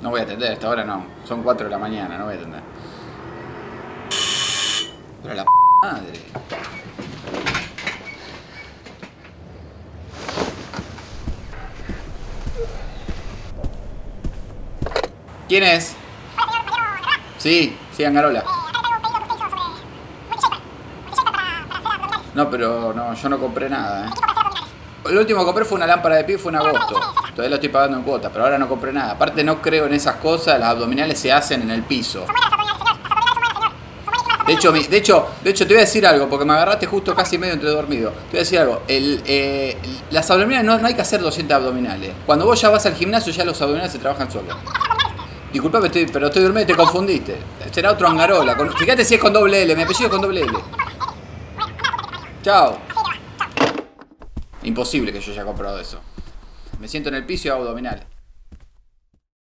No voy a atender, a esta hora no. Son 4 de la mañana, no voy a atender. Pero la p madre. ¿Quién es? Sí, sí, Angarola. No, pero no, yo no compré nada, ¿eh? El último que compré fue una lámpara de pie, fue en agosto. Todavía lo estoy pagando en cuota, pero ahora no compré nada. Aparte no creo en esas cosas, las abdominales se hacen en el piso. De hecho, de hecho, de hecho te voy a decir algo, porque me agarraste justo casi medio entre dormido. Te voy a decir algo, el, eh, las abdominales no, no hay que hacer 200 abdominales. Cuando vos ya vas al gimnasio ya los abdominales se trabajan solos. Disculpame, estoy, pero estoy durmiendo y te confundiste. Será otro angarola. con- fíjate si es con doble L, mi apellido es con doble L. Chao. Imposible que yo haya comprado eso. Me siento en el piso y abdominales.